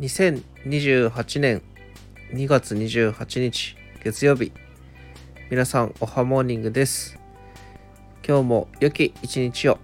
2028年2月28日月曜日。皆さんおはモーニングです。今日も良き一日を。